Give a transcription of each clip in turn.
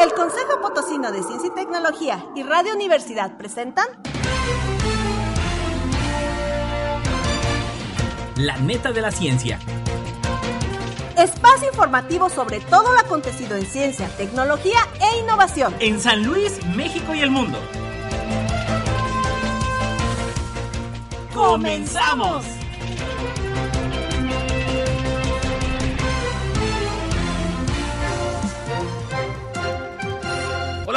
El Consejo Potosino de Ciencia y Tecnología y Radio Universidad presentan La neta de la ciencia. Espacio informativo sobre todo lo acontecido en ciencia, tecnología e innovación. En San Luis, México y el mundo. ¡Comenzamos!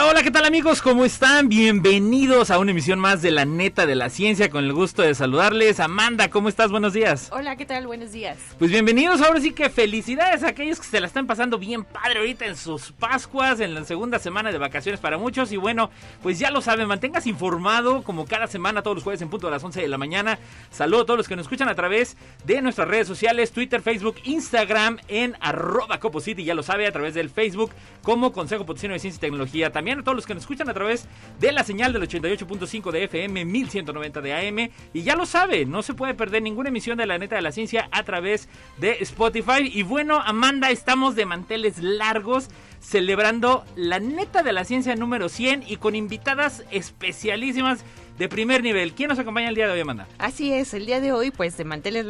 Hola, hola, ¿qué tal amigos? ¿Cómo están? Bienvenidos a una emisión más de La Neta de la Ciencia con el gusto de saludarles. Amanda, ¿cómo estás? Buenos días. Hola, ¿qué tal? Buenos días. Pues bienvenidos, ahora sí que felicidades a aquellos que se la están pasando bien padre ahorita en sus Pascuas, en la segunda semana de vacaciones para muchos. Y bueno, pues ya lo saben, mantengas informado como cada semana, todos los jueves en punto a las 11 de la mañana. Saludo a todos los que nos escuchan a través de nuestras redes sociales, Twitter, Facebook, Instagram, en arroba Copositi, ya lo sabe, a través del Facebook como Consejo Potosino de Ciencia y Tecnología. También a todos los que nos escuchan a través de la señal del 88.5 de FM, 1190 de AM. Y ya lo sabe, no se puede perder ninguna emisión de la neta de la ciencia a través de Spotify. Y bueno, Amanda, estamos de manteles largos celebrando la neta de la ciencia número 100 y con invitadas especialísimas de primer nivel. ¿Quién nos acompaña el día de hoy, Amanda? Así es, el día de hoy, pues de manteles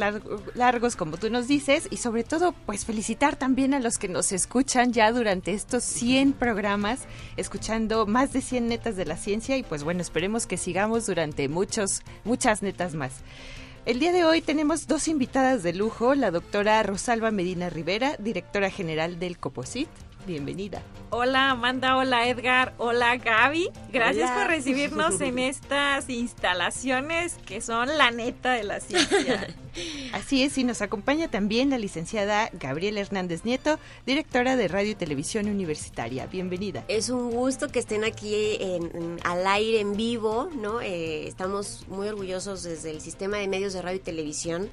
largos, como tú nos dices, y sobre todo, pues felicitar también a los que nos escuchan ya durante estos 100 programas, escuchando más de 100 netas de la ciencia, y pues bueno, esperemos que sigamos durante muchos, muchas netas más. El día de hoy tenemos dos invitadas de lujo, la doctora Rosalba Medina Rivera, directora general del COPOSIT. Bienvenida. Hola Amanda, hola Edgar, hola Gaby. Gracias por recibirnos en estas instalaciones que son la neta de la ciencia. Así es, y nos acompaña también la licenciada Gabriela Hernández Nieto, directora de Radio y Televisión Universitaria. Bienvenida. Es un gusto que estén aquí en, al aire en vivo, ¿no? Eh, estamos muy orgullosos desde el sistema de medios de radio y televisión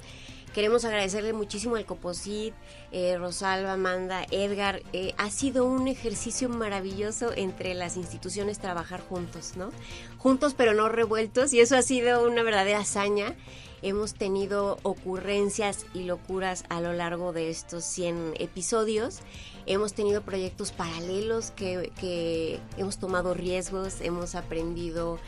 Queremos agradecerle muchísimo al Coposit, eh, Rosalba, Amanda, Edgar. Eh, ha sido un ejercicio maravilloso entre las instituciones trabajar juntos, ¿no? Juntos pero no revueltos y eso ha sido una verdadera hazaña. Hemos tenido ocurrencias y locuras a lo largo de estos 100 episodios. Hemos tenido proyectos paralelos que, que hemos tomado riesgos, hemos aprendido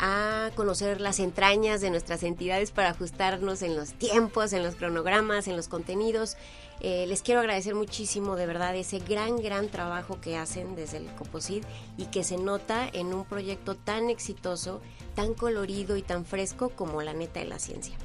a conocer las entrañas de nuestras entidades para ajustarnos en los tiempos, en los cronogramas, en los contenidos. Eh, les quiero agradecer muchísimo de verdad ese gran, gran trabajo que hacen desde el Coposid y que se nota en un proyecto tan exitoso, tan colorido y tan fresco como la neta de la ciencia.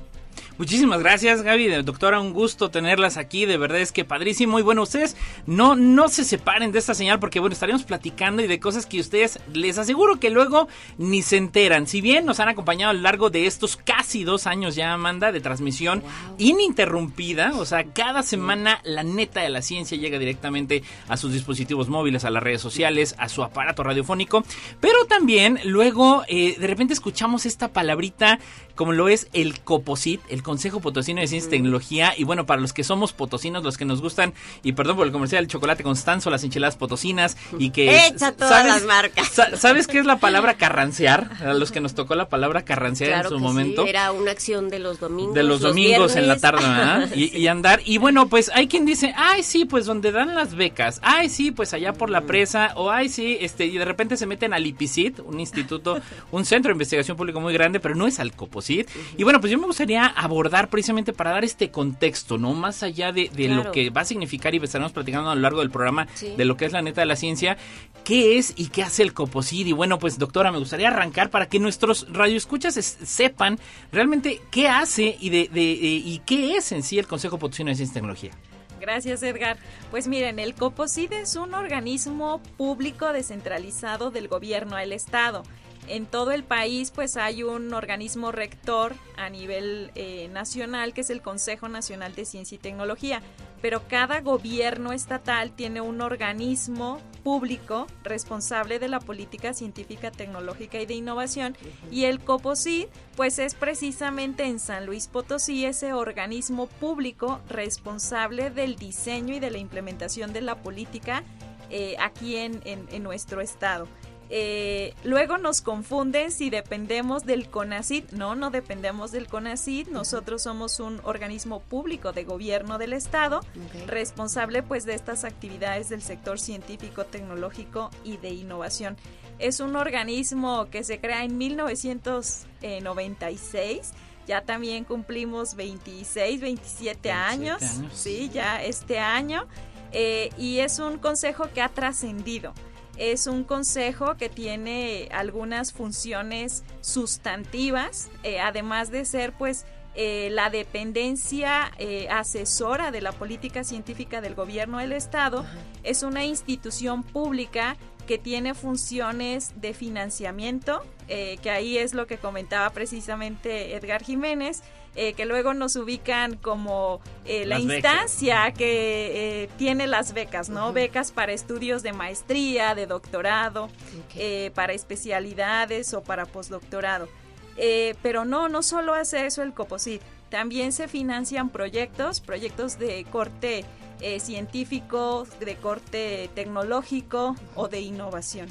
Muchísimas gracias, Gaby. Doctora, un gusto tenerlas aquí. De verdad es que padrísimo. Y bueno, ustedes no, no se separen de esta señal porque, bueno, estaremos platicando y de cosas que ustedes les aseguro que luego ni se enteran. Si bien nos han acompañado a lo largo de estos casi dos años ya, Amanda, de transmisión ininterrumpida, o sea, cada semana la neta de la ciencia llega directamente a sus dispositivos móviles, a las redes sociales, a su aparato radiofónico. Pero también luego eh, de repente escuchamos esta palabrita como lo es el COPOSIT, el Consejo Potosino de Ciencia y Tecnología. Y bueno, para los que somos potosinos, los que nos gustan, y perdón por el comercial, el chocolate Constanzo, las enchiladas potosinas, y que... Echa todas las marcas. ¿Sabes qué es la palabra carrancear? A los que nos tocó la palabra carrancear en su momento. Era una acción de los domingos. De los, domingos en la tarde, ¿verdad? y, andar. Y bueno, pues hay quien dice, ay, sí, pues donde dan las becas. Ay, sí, pues allá por la presa. O ay, sí, este, y de repente se meten al IPICIT, un instituto, un centro de investigación público muy grande, pero no es al COPOSIT y bueno, pues yo me gustaría abordar precisamente para dar este contexto, ¿no? Más allá de, lo que va a significar y estaremos platicando a lo largo del programa de lo que es la neta de la ciencia, qué es y qué hace el COPOSID. Y bueno, pues doctora, me gustaría arrancar para que nuestros radioescuchas sepan realmente qué hace y, de, y qué es en sí el Consejo Potosino de Ciencia y Tecnología. Gracias, Edgar. Pues miren, el COPOSID es un organismo público descentralizado del gobierno al Estado en todo el país pues hay un organismo rector a nivel eh, nacional que es el Consejo Nacional de Ciencia y Tecnología, pero cada gobierno estatal tiene un organismo público responsable de la política científica, tecnológica y de innovación. Y el COPOSI pues es precisamente en San Luis Potosí ese organismo público responsable del diseño y de la implementación de la política eh, aquí en nuestro estado. Eh, luego nos confunden si dependemos del CONACID. No, no dependemos del CONACID. Nosotros somos un organismo público de gobierno del Estado, responsable pues de estas actividades del sector científico, tecnológico y de innovación. Es un organismo que se crea en 1996. Ya también cumplimos 26, 27, años, Sí, ya este año. Eh, y es un consejo que ha trascendido es un consejo que tiene algunas funciones sustantivas, eh, además de ser pues eh, la dependencia eh, asesora de la política científica del gobierno del Estado, es una institución pública que tiene funciones de financiamiento, que ahí es lo que comentaba precisamente Edgar Jiménez, eh, que luego nos ubican como eh, la instancia que eh, tiene las becas, ¿no? Becas para estudios de maestría, de doctorado, para especialidades o para postdoctorado. pero no, no solo hace eso el COPOSIT, también se financian proyectos, proyectos de corte científico, de corte tecnológico o de innovación.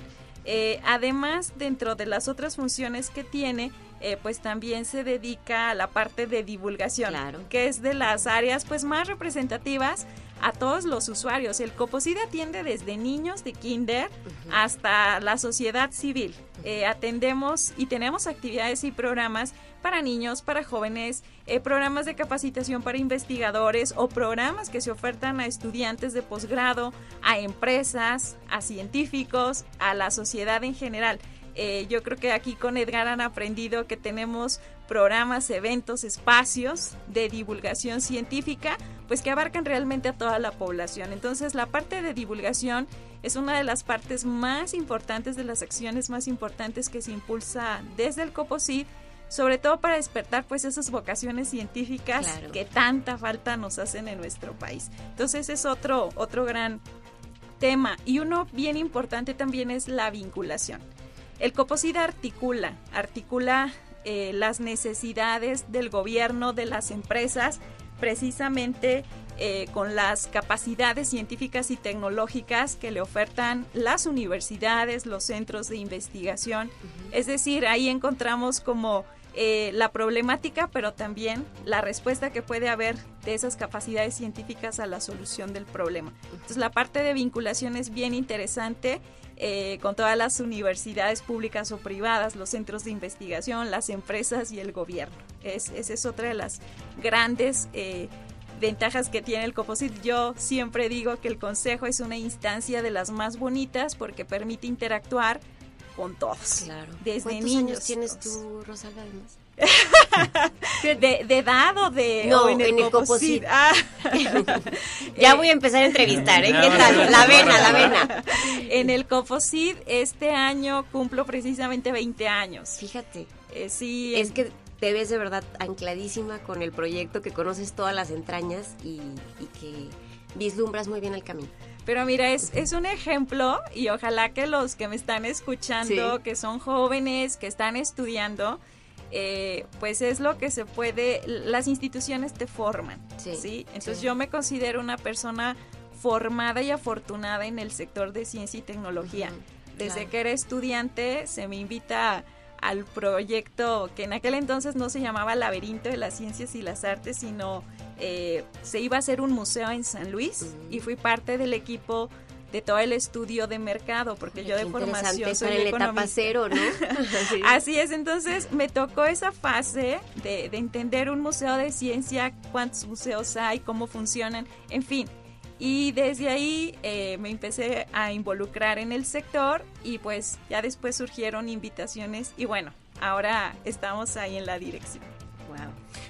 además, dentro de las otras funciones que tiene, eh, pues también se dedica a la parte de divulgación, que es de las áreas pues más representativas a todos los usuarios. El COPOSID atiende desde niños de kinder hasta la sociedad civil. Eh, atendemos y tenemos actividades y programas para niños, para jóvenes, eh, programas de capacitación para investigadores o programas que se ofertan a estudiantes de posgrado, a empresas, a científicos, a la sociedad en general. Eh, yo creo que aquí con Edgar han aprendido que tenemos programas, eventos, espacios de divulgación científica, pues que abarcan realmente a toda la población. Entonces, la parte de divulgación es una de las partes más importantes, de las acciones más importantes que se impulsa desde el COPOSIT, sobre todo para despertar pues esas vocaciones científicas que tanta falta nos hacen en nuestro país. Entonces, es otro, otro gran tema. Y uno bien importante también es la vinculación. El COPOSID articula, articula eh, las necesidades del gobierno, de las empresas, precisamente eh, con las capacidades científicas y tecnológicas que le ofertan las universidades, los centros de investigación. Es decir, ahí encontramos como eh, la problemática, pero también la respuesta que puede haber de esas capacidades científicas a la solución del problema. Entonces, la parte de vinculación es bien interesante eh, con todas las universidades públicas o privadas, los centros de investigación, las empresas y el gobierno. Es, esa es otra de las grandes eh, ventajas que tiene el COPOSIT. Yo siempre digo que el consejo es una instancia de las más bonitas porque permite interactuar con todos. Claro. Desde ¿Cuántos niños. años tienes tú, Rosalba, además? de, de, edad o de no en el, composite ah. ya voy a empezar a entrevistar ¿eh? ¿qué tal? la vena la vena en el composite este año cumplo precisamente 20 años fíjate eh, sí es que te ves de verdad ancladísima con el proyecto que conoces todas las entrañas y, que vislumbras muy bien el camino pero mira, es, es un ejemplo y ojalá que los que me están escuchando, que son jóvenes, que están estudiando, eh, pues es lo que se puede, las instituciones te forman, ¿sí? Entonces yo me considero una persona formada y afortunada en el sector de ciencia y tecnología. Desde que era estudiante se me invita al proyecto que en aquel entonces no se llamaba Laberinto de las Ciencias y las Artes, sino eh, se iba a hacer un museo en San Luis y fui parte del equipo de todo el estudio de mercado, porque yo de formación soy para la etapa cero, ¿no? Así es, entonces me tocó esa fase de, entender un museo de ciencia, cuántos museos hay, cómo funcionan, en fin. Y desde ahí eh, me empecé a involucrar en el sector y pues ya después surgieron invitaciones y bueno, ahora estamos ahí en la dirección.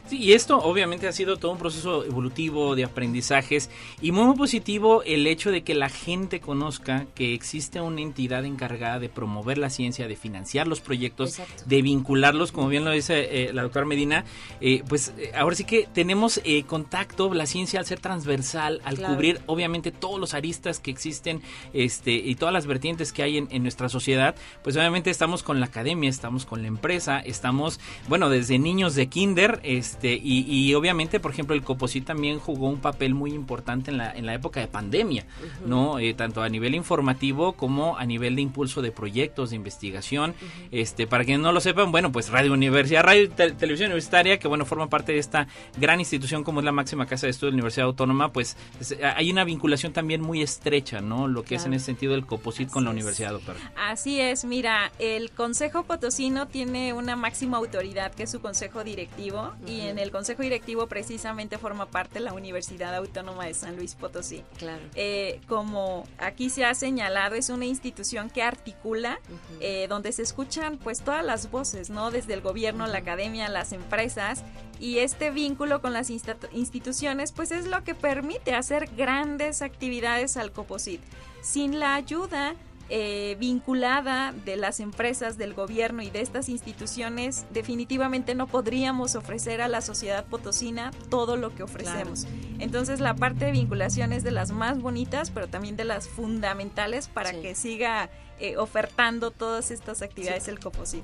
Sí, y esto obviamente ha sido todo un proceso evolutivo de aprendizajes y muy, positivo el hecho de que la gente conozca que existe una entidad encargada de promover la ciencia, de financiar los proyectos, de vincularlos, como bien lo dice eh, la doctora Medina, eh, pues eh, ahora sí que tenemos contacto, la ciencia al ser transversal, al cubrir obviamente todos los aristas que existen este, y todas las vertientes que hay en, en nuestra sociedad, pues obviamente estamos con la academia, estamos con la empresa, estamos, bueno, desde niños de kinder, este, y, y obviamente, por ejemplo, el Coposit también jugó un papel muy importante en la, en la época de pandemia, ¿no? Eh, tanto a nivel informativo como a nivel de impulso de proyectos de investigación. Este, para quienes no lo sepan, bueno, pues Radio Universidad, Radio Te- Televisión Universitaria, que bueno, forma parte de esta gran institución como es la máxima casa de estudio de la Universidad Autónoma, pues es- hay una vinculación también muy estrecha, ¿no? Lo que es en ese sentido el Coposit con la. Universidad, doctor. Así es, mira, el Consejo Potosino tiene una máxima autoridad que es su Consejo Directivo y en el Consejo Directivo precisamente forma parte la Universidad Autónoma de San Luis Potosí. Claro. Eh, como aquí se ha señalado, es una institución que articula, Ujú. eh, donde se escuchan pues todas las voces, ¿no? Desde el gobierno, la academia, las empresas y este vínculo con las instituciones pues es lo que permite hacer grandes actividades al Coposit. Sin la ayuda eh, vinculada de las empresas, del gobierno y de estas instituciones, definitivamente no podríamos ofrecer a la sociedad potosina todo lo que ofrecemos. Entonces la parte de vinculación es de las más bonitas, pero también de las fundamentales para Sí. que siga eh, ofertando todas estas actividades el Coposit.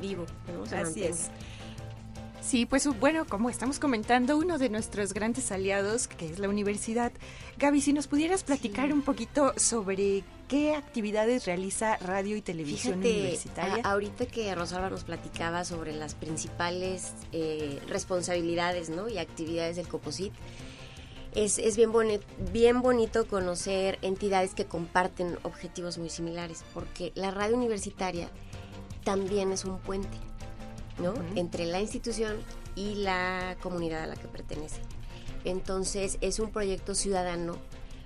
Vivo. Así es. Sí, pues bueno, como estamos comentando, uno de nuestros grandes aliados, que es la universidad. Gaby, si nos pudieras platicar un poquito sobre qué actividades realiza Radio y Televisión Fíjate, Universitaria. a- ahorita que Rosalba nos platicaba sobre las principales eh, responsabilidades ¿no? y actividades del Coposit, es, es bien, boni- bien bonito conocer entidades que comparten objetivos muy similares, porque la radio universitaria también es un puente ¿no? Entre la institución y la comunidad a la que pertenece. Entonces es un proyecto ciudadano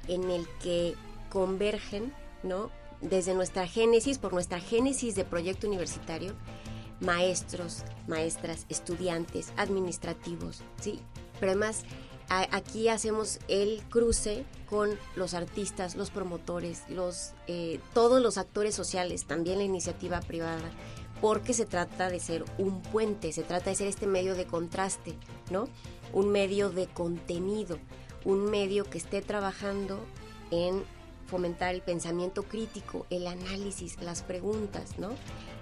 en el que convergen, ¿no? Desde nuestra génesis, por nuestra génesis de proyecto universitario, maestros, maestras, estudiantes, administrativos, ¿sí? Pero además aquí hacemos el cruce con los artistas, los promotores, los eh, todos los actores sociales, también la iniciativa privada, porque se trata de ser un puente, se trata de ser este medio de contraste, ¿no? Un medio de contenido, un medio que esté trabajando en fomentar el pensamiento crítico, el análisis, las preguntas, ¿no?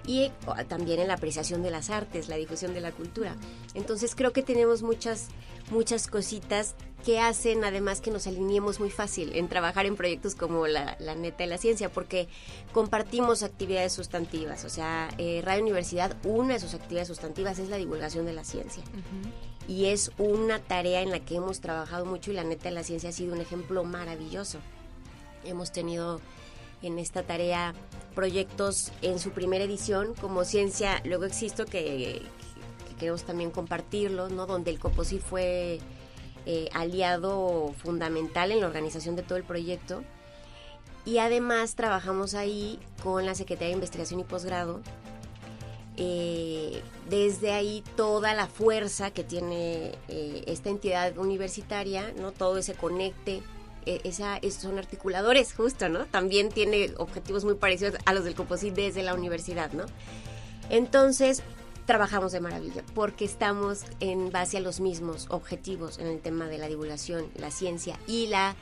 Y eh, también en la apreciación de las artes, la difusión de la cultura. Entonces creo que tenemos muchas, muchas cositas que hacen además que nos alineemos muy fácil en trabajar en proyectos como la, la neta de la ciencia, porque compartimos actividades sustantivas. O sea, eh, Radio Universidad, una de sus actividades sustantivas es la divulgación de la ciencia Ujú. y es una tarea en la que hemos trabajado mucho y la neta de la ciencia ha sido un ejemplo maravilloso. Hemos tenido en esta tarea proyectos en su primera edición como Ciencia, luego existo que, que queremos también compartirlo, ¿no? donde el COPOSI fue eh, aliado fundamental en la organización de todo el proyecto. Y además trabajamos ahí con la Secretaría de Investigación y Posgrado eh, desde ahí toda la fuerza que tiene eh, esta entidad universitaria, ¿no? Todo ese conecte, esa, esos son articuladores, justo, ¿no? También tiene objetivos muy parecidos a los del Coposit desde la universidad, ¿no? Entonces, trabajamos de maravilla, porque estamos en base a los mismos objetivos en el tema de la divulgación, la ciencia y la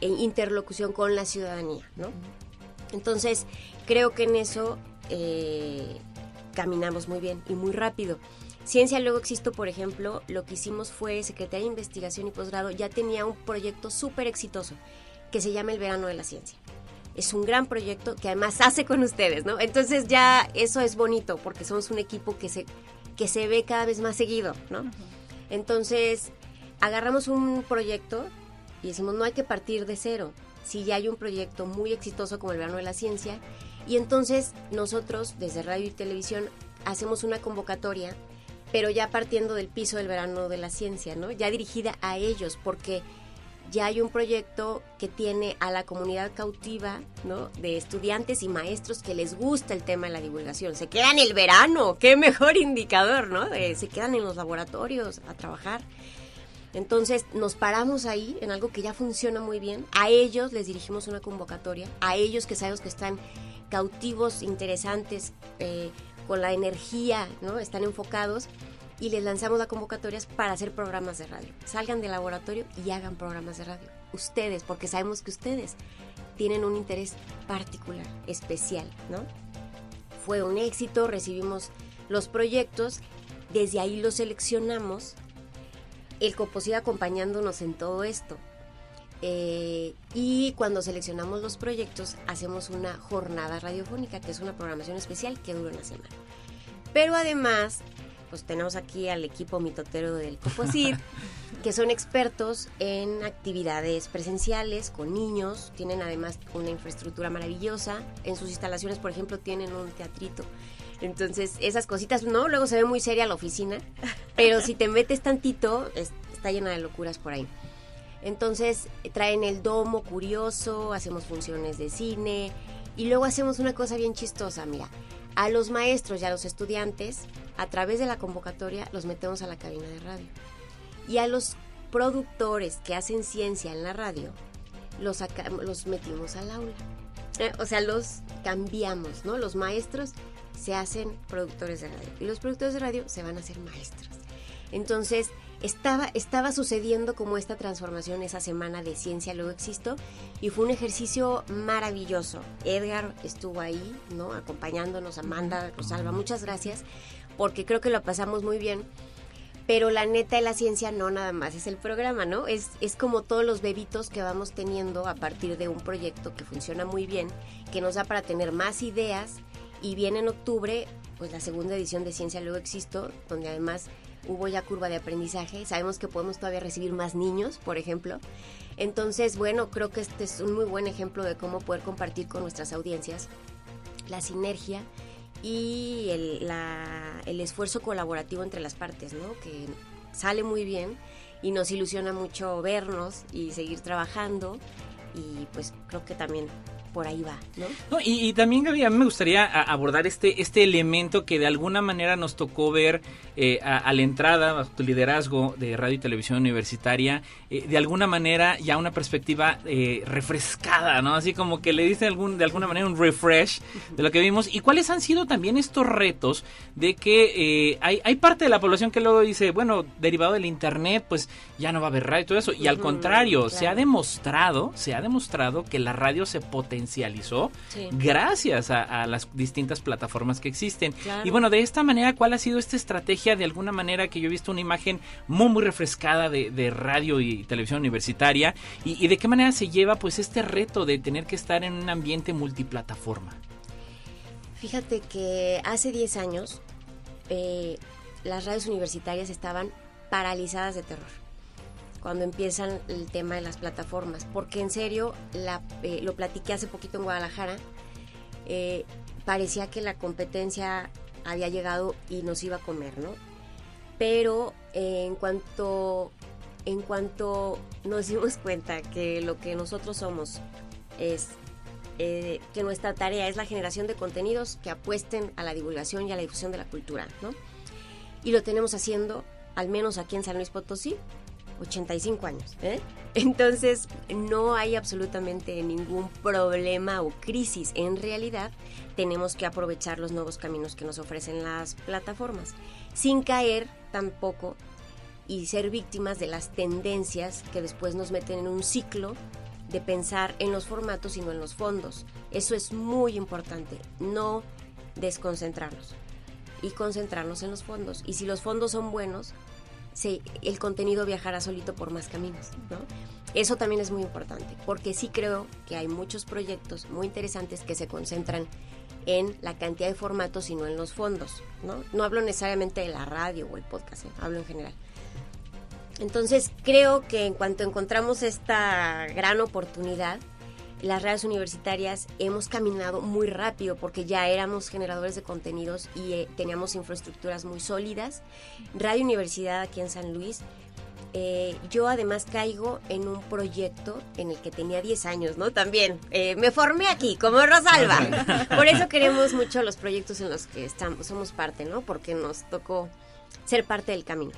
eh, interlocución con la ciudadanía, ¿no? Entonces, creo que en eso eh, caminamos muy bien y muy rápido. Ciencia Luego Existo, por ejemplo, lo que hicimos fue Secretaría de Investigación y Posgrado ya tenía un proyecto súper exitoso que se llama El Verano de la Ciencia. Es un gran proyecto que además hace con ustedes, ¿no? Entonces ya eso es bonito porque somos un equipo que se, que se ve cada vez más seguido, ¿no? Entonces agarramos un proyecto y decimos, no hay que partir de cero. Si ya hay un proyecto muy exitoso como el Verano de la Ciencia, y entonces nosotros desde radio y televisión hacemos una convocatoria, pero ya partiendo del piso del Verano de la Ciencia, ¿no? Ya dirigida a ellos, porque ya hay un proyecto que tiene a la comunidad cautiva, ¿no? De estudiantes y maestros que les gusta el tema de la divulgación. Se quedan el verano, qué mejor indicador, ¿no? Se quedan en los laboratorios a trabajar. Entonces nos paramos ahí en algo que ya funciona muy bien. A ellos les dirigimos una convocatoria, a ellos que sabemos que están cautivos, interesantes, eh, con la energía, ¿no? Están enfocados y les lanzamos las convocatorias para hacer programas de radio. Salgan del laboratorio y hagan programas de radio. Ustedes, porque sabemos que ustedes tienen un interés particular, especial, ¿no? Fue un éxito, recibimos los proyectos, desde ahí los seleccionamos el Coposid acompañándonos en todo esto. Eh, y cuando seleccionamos los proyectos, hacemos una jornada radiofónica, que es una programación especial que dura una semana. Pero además, pues tenemos aquí al equipo mitotero del Coposid, que son expertos en actividades presenciales con niños, tienen además una infraestructura maravillosa. En sus instalaciones, por ejemplo, tienen un teatrito. Entonces, esas cositas, ¿no? Luego se ve muy seria la oficina, pero si te metes tantito, está llena de locuras por ahí. Entonces, traen el domo curioso, hacemos funciones de cine y luego hacemos una cosa bien chistosa, mira. A los maestros y a los estudiantes, a través de la convocatoria, los metemos a la cabina de radio. Y a los productores que hacen ciencia en la radio, los, los metimos al aula. Eh, o sea, los cambiamos, ¿no? Los maestros se hacen productores de radio y los productores de radio se van a hacer maestros. Entonces, estaba, estaba sucediendo como esta transformación esa semana de Ciencia Luego Existo y fue un ejercicio maravilloso. Edgar estuvo ahí, ¿no? Acompañándonos, Amanda, Rosalba, muchas gracias, porque creo que lo pasamos muy bien. Pero la neta de la ciencia no nada más es el programa, ¿no? Es, es como todos los bebitos que vamos teniendo a partir de un proyecto que funciona muy bien, que nos da para tener más ideas y viene en octubre pues la segunda edición de Ciencia Luego Existo, donde además hubo ya curva de aprendizaje. Sabemos que podemos todavía recibir más niños, por ejemplo. Entonces, bueno, creo que este es un muy buen ejemplo de cómo poder compartir con nuestras audiencias la sinergia y el, el esfuerzo colaborativo entre las partes, ¿no? Que sale muy bien y nos ilusiona mucho vernos y seguir trabajando y pues creo que también por ahí va, ¿no? y, también, Gaby, a mí me gustaría abordar este, este elemento que de alguna manera nos tocó ver eh, a, la entrada, bajo tu liderazgo de radio y televisión universitaria, eh, de alguna manera ya una perspectiva eh, refrescada, ¿no? Así como que le dice algún, de alguna manera un refresh de lo que vimos. ¿Y cuáles han sido también estos retos de que hay, hay parte de la población que luego dice, bueno, derivado del Internet, pues ya no va a haber radio y todo eso? Y al contrario, se ha demostrado, se ha demostrado que la radio se potencia gracias a, las distintas plataformas que existen. Y bueno, de esta manera, ¿cuál ha sido esta estrategia? De alguna manera que yo he visto una imagen muy, muy refrescada de, radio y televisión universitaria. Y, de qué manera se lleva pues este reto de tener que estar en un ambiente multiplataforma? Fíjate que hace 10 años eh, las radios universitarias estaban paralizadas de terror cuando empiezan el tema de las plataformas, porque en serio, eh, lo platiqué hace poquito en Guadalajara, eh, parecía que la competencia había llegado y nos iba a comer, ¿no? Pero eh, en cuanto en cuanto nos dimos cuenta que lo que nosotros somos es que nuestra tarea es la generación de contenidos que apuesten a la divulgación y a la difusión de la cultura, ¿no? Y lo tenemos haciendo, al menos aquí en San Luis Potosí, 85 años. ¿eh? Entonces no hay absolutamente ningún problema o crisis. En realidad tenemos que aprovechar los nuevos caminos que nos ofrecen las plataformas, sin caer tampoco y ser víctimas de las tendencias que después nos meten en un ciclo de pensar en los formatos y no en los fondos. Eso es muy importante, no desconcentrarnos y concentrarnos en los fondos. Y si los fondos son buenos, sí, el contenido viajará solito por más caminos, ¿no? Eso también es muy importante, porque sí creo que hay muchos proyectos muy interesantes que se concentran en la cantidad de formatos y no en los fondos, ¿no? No hablo necesariamente de la radio o el podcast, ¿eh? hablo en general. Entonces creo que en cuanto encontramos esta gran oportunidad, las redes universitarias hemos caminado muy rápido porque ya éramos generadores de contenidos y eh, teníamos infraestructuras muy sólidas. Radio Universidad aquí en San Luis. Eh, yo además caigo en un proyecto en el que tenía 10 años, ¿no? También eh, me formé aquí, como Rosalba. Por eso queremos mucho los proyectos en los que estamos, somos parte, ¿no? Porque nos tocó ser parte del camino.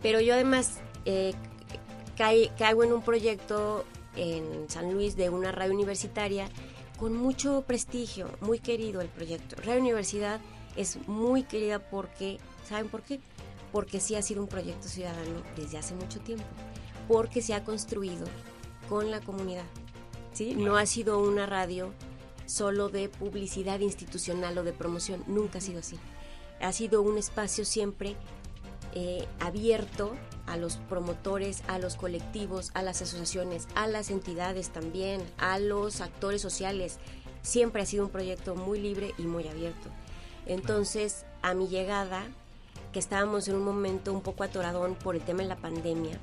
Pero yo además caigo en un proyecto en San Luis de una radio universitaria con mucho prestigio, muy querido el proyecto. Radio Universidad es muy querida porque, ¿saben por qué? Porque sí ha sido un proyecto ciudadano desde hace mucho tiempo, porque se ha construido con la comunidad. ¿sí? No ha sido una radio solo de publicidad institucional o de promoción, nunca ha sido así. Ha sido un espacio siempre eh, abierto a los promotores, a los colectivos, a las asociaciones, a las entidades también, a los actores sociales. Siempre ha sido un proyecto muy libre y muy abierto. Entonces, a mi llegada, que estábamos en un momento un poco atoradón por el tema de la pandemia,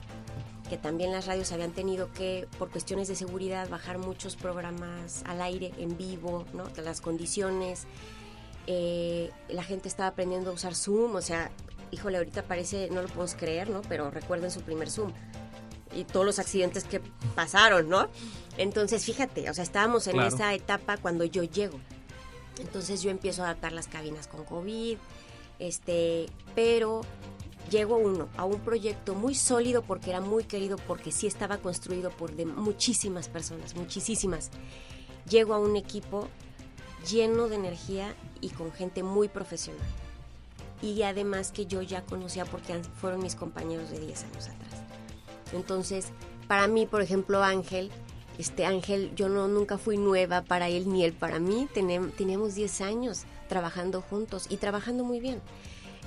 que también las radios habían tenido que, por cuestiones de seguridad, bajar muchos programas al aire, en vivo, ¿no? Las condiciones. Eh, la gente estaba aprendiendo a usar Zoom, o sea, híjole, ahorita parece, no lo podemos creer, ¿no? Pero recuerden su primer Zoom y todos los accidentes que pasaron, ¿no? Entonces, fíjate, o sea, estábamos en esa etapa cuando yo llego. Entonces yo empiezo a adaptar las cabinas con COVID, este, pero llego uno a un proyecto muy sólido porque era muy querido, porque sí estaba construido por de muchísimas personas, muchísimas. Llego a un equipo lleno de energía y con gente muy profesional. Y además que yo ya conocía porque fueron mis compañeros de 10 años atrás. Entonces, para mí, por ejemplo, Ángel, este Ángel, yo no nunca fui nueva para él ni él para mí. Tenemos 10 años trabajando juntos y trabajando muy bien.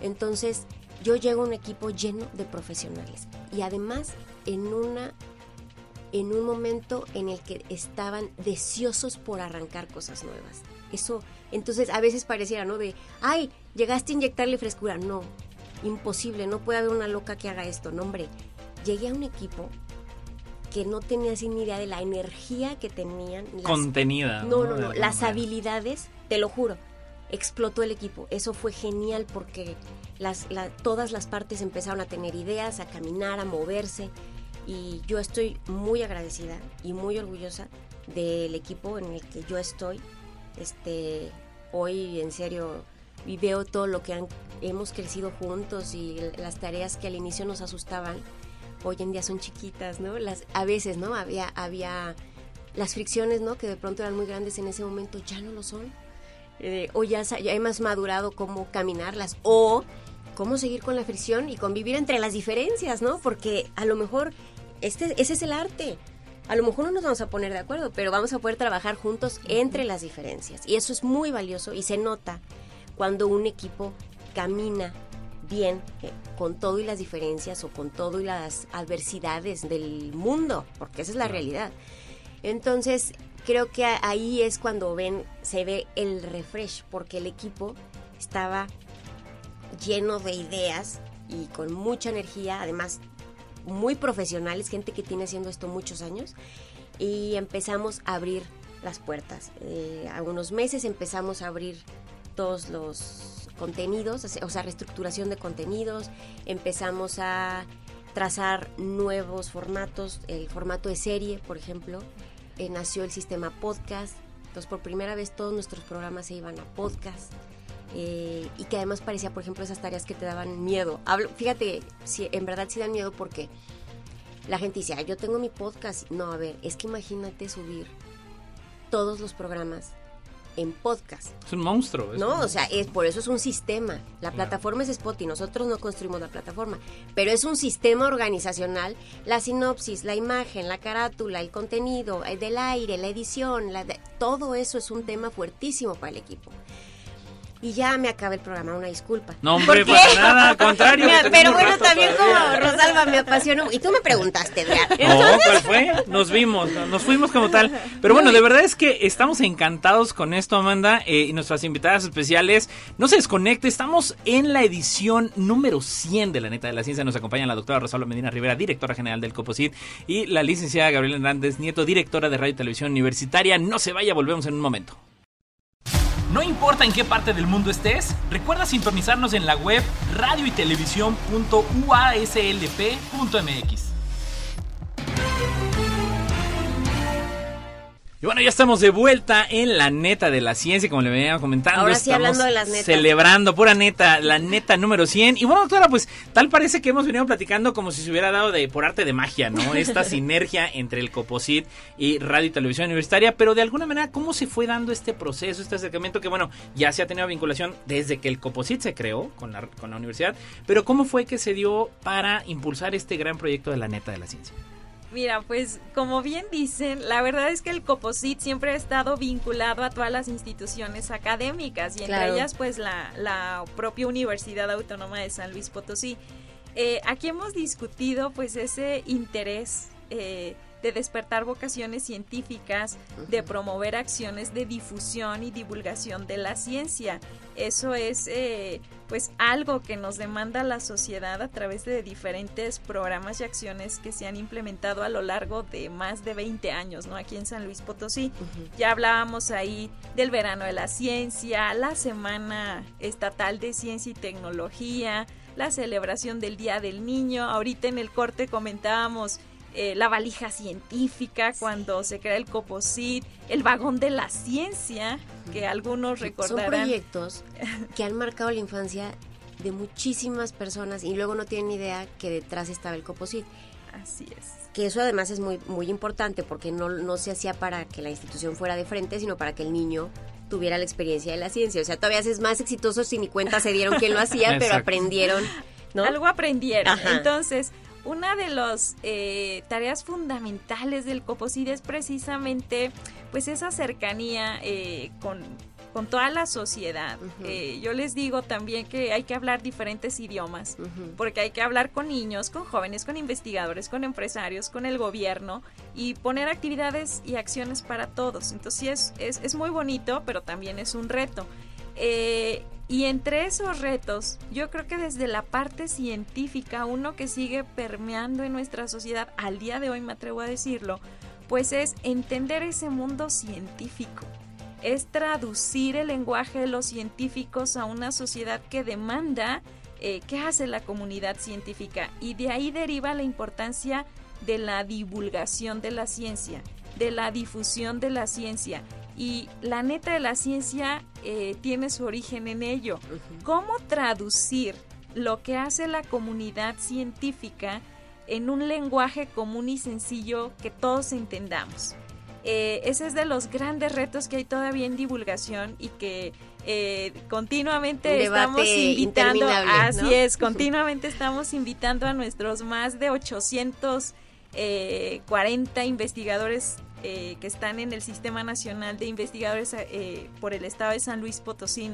Entonces, yo llego a un equipo lleno de profesionales y además en una en un momento en el que estaban deseosos por arrancar cosas nuevas. Eso, entonces a veces pareciera, ¿no? De, ay, llegaste a inyectarle frescura. No, imposible, no puede haber una loca que haga esto. No, hombre, llegué a un equipo que no tenía ni idea de la energía que tenían. Contenida. No, no, no, las habilidades, te lo juro, explotó el equipo. Eso fue genial porque las, todas las partes empezaron a tener ideas, a caminar, a moverse. Y yo estoy muy agradecida y muy orgullosa del equipo en el que yo estoy. Este, hoy, en serio, y veo todo lo que han, hemos crecido juntos y las tareas que al inicio nos asustaban hoy en día son chiquitas, ¿no? Las, a veces, ¿no? Había, había las fricciones, ¿no? Que de pronto eran muy grandes en ese momento, ya no lo son. Eh, o ya, ya hemos madurado cómo caminarlas, o cómo seguir con la fricción y convivir entre las diferencias, ¿no? Porque a lo mejor este, ese es el arte. A lo mejor no nos vamos a poner de acuerdo, pero vamos a poder trabajar juntos entre las diferencias. Y eso es muy valioso y se nota cuando un equipo camina bien eh, con todo y las diferencias o con todo y las adversidades del mundo, porque esa es la realidad. Entonces, creo que ahí es cuando ven, se ve el refresh, porque el equipo estaba lleno de ideas y con mucha energía, además muy profesionales, gente que tiene haciendo esto muchos años, y empezamos a abrir las puertas. Eh, algunos meses empezamos a abrir todos los contenidos, o sea, reestructuración de contenidos, empezamos a trazar nuevos formatos, el formato de serie, por ejemplo, eh, nació el sistema podcast, entonces por primera vez todos nuestros programas se iban a podcast. Eh, y que además parecía, por ejemplo, esas tareas que te daban miedo. Fíjate, si, en verdad sí dan miedo porque la gente dice, yo tengo mi podcast. No, a ver, es que imagínate subir todos los programas en podcast. Es un monstruo. no, o sea, es por eso es un sistema. La plataforma es Spotify, nosotros no construimos la plataforma, pero es un sistema organizacional. La sinopsis, la imagen, la carátula, el contenido, el del aire, la edición, la todo eso es un tema fuertísimo para el equipo y ya me acaba el programa, una disculpa. No, hombre, para nada, al contrario. pero bueno, también como Rosalba me apasionó. Y tú me preguntaste, Edgar. No, ¿cuál fue? Nos vimos, nos fuimos como tal. Pero bueno, de verdad es que estamos encantados con esto, Amanda, eh, y nuestras invitadas especiales. No se desconecte, estamos en la edición número 100 de La Neta de la Ciencia. Nos acompaña la doctora Rosalba Medina Rivera, directora general del COPOSIT, y la licenciada Gabriela Hernández Nieto, directora de Radio y Televisión Universitaria. No se vaya, volvemos en un momento. No importa en qué parte del mundo estés, recuerda sintonizarnos en la web radio y Y bueno, ya estamos de vuelta en la neta de la ciencia, como le venía comentando. Ahora sí, hablando de las netas. Celebrando, pura neta, la neta número 100. Y bueno, doctora, pues tal parece que hemos venido platicando como si se hubiera dado de por arte de magia, ¿no? Esta sinergia entre el Coposit y Radio y Televisión Universitaria. Pero de alguna manera, ¿cómo se fue dando este proceso, este acercamiento que, bueno, ya se ha tenido vinculación desde que el Coposit se creó con la, con la universidad? Pero ¿cómo fue que se dio para impulsar este gran proyecto de la neta de la ciencia? Mira, pues como bien dicen, la verdad es que el COPOSIT siempre ha estado vinculado a todas las instituciones académicas y entre ellas pues la, la propia Universidad Autónoma de San Luis Potosí. eh, aquí hemos discutido pues ese interés eh, de despertar vocaciones científicas, de promover acciones de difusión y divulgación de la ciencia. Eso es eh, pues algo que nos demanda la sociedad a través de diferentes programas y acciones que se han implementado a lo largo de más de 20 años, ¿no? Aquí en San Luis Potosí. Ya hablábamos ahí del verano de la ciencia, la Semana Estatal de Ciencia y Tecnología, la celebración del Día del Niño. Ahorita en el corte comentábamos eh, la valija científica, cuando se crea el COPOSIT, el vagón de la ciencia, que algunos recordarán. Son proyectos que han marcado la infancia de muchísimas personas y luego no tienen idea que detrás estaba el COPOSIT. Así es. Que eso además es muy, muy importante porque no, no se hacía para que la institución fuera de frente, sino para que el niño tuviera la experiencia de la ciencia. O sea, todavía es más exitoso si ni cuenta se dieron quién lo hacía, pero aprendieron, ¿no? Algo aprendieron. Entonces, una de las eh, tareas fundamentales del COPOSID es precisamente pues esa cercanía eh, con, toda la sociedad. Eh, yo les digo también que hay que hablar diferentes idiomas, porque hay que hablar con niños, con jóvenes, con investigadores, con empresarios, con el gobierno y poner actividades y acciones para todos. Entonces sí es, es, es muy bonito, pero también es un reto. Y entre esos retos, yo creo que desde la parte científica, uno que sigue permeando en nuestra sociedad, al día de hoy me atrevo a decirlo, pues es entender ese mundo científico. Es traducir el lenguaje de los científicos a una sociedad que demanda eh, qué hace la comunidad científica. Y de ahí deriva la importancia de la divulgación de la ciencia, de la difusión de la ciencia y la neta de la ciencia eh, tiene su origen en ello. ¿Cómo traducir lo que hace la comunidad científica en un lenguaje común y sencillo que todos entendamos? Eh, ese es de los grandes retos que hay todavía en divulgación y que eh, continuamente estamos invitando, así es, continuamente estamos invitando a nuestros más de 840 investigadores eh, que están en el Sistema Nacional de Investigadores eh, por el Estado de San Luis Potosí,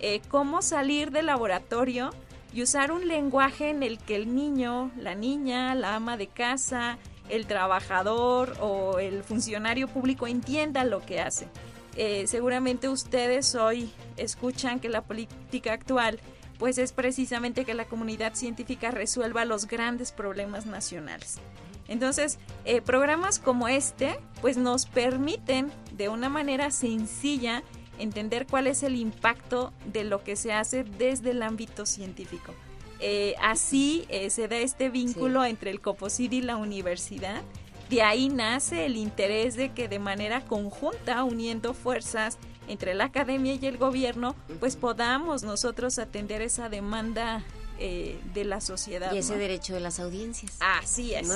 eh, cómo salir del laboratorio y usar un lenguaje en el que el niño, la niña, la ama de casa, el trabajador o el funcionario público entienda lo que hace. seguramente ustedes hoy escuchan que la política actual pues es precisamente que la comunidad científica resuelva los grandes problemas nacionales. Entonces, eh, programas como este, pues nos permiten de una manera sencilla entender cuál es el impacto de lo que se hace desde el ámbito científico. Eh, así eh, se da este vínculo entre el COPOSID y la universidad. De ahí nace el interés de que de manera conjunta, uniendo fuerzas entre la academia y el gobierno, pues podamos nosotros atender esa demanda de la sociedad. Y ese derecho de las audiencias. Así es.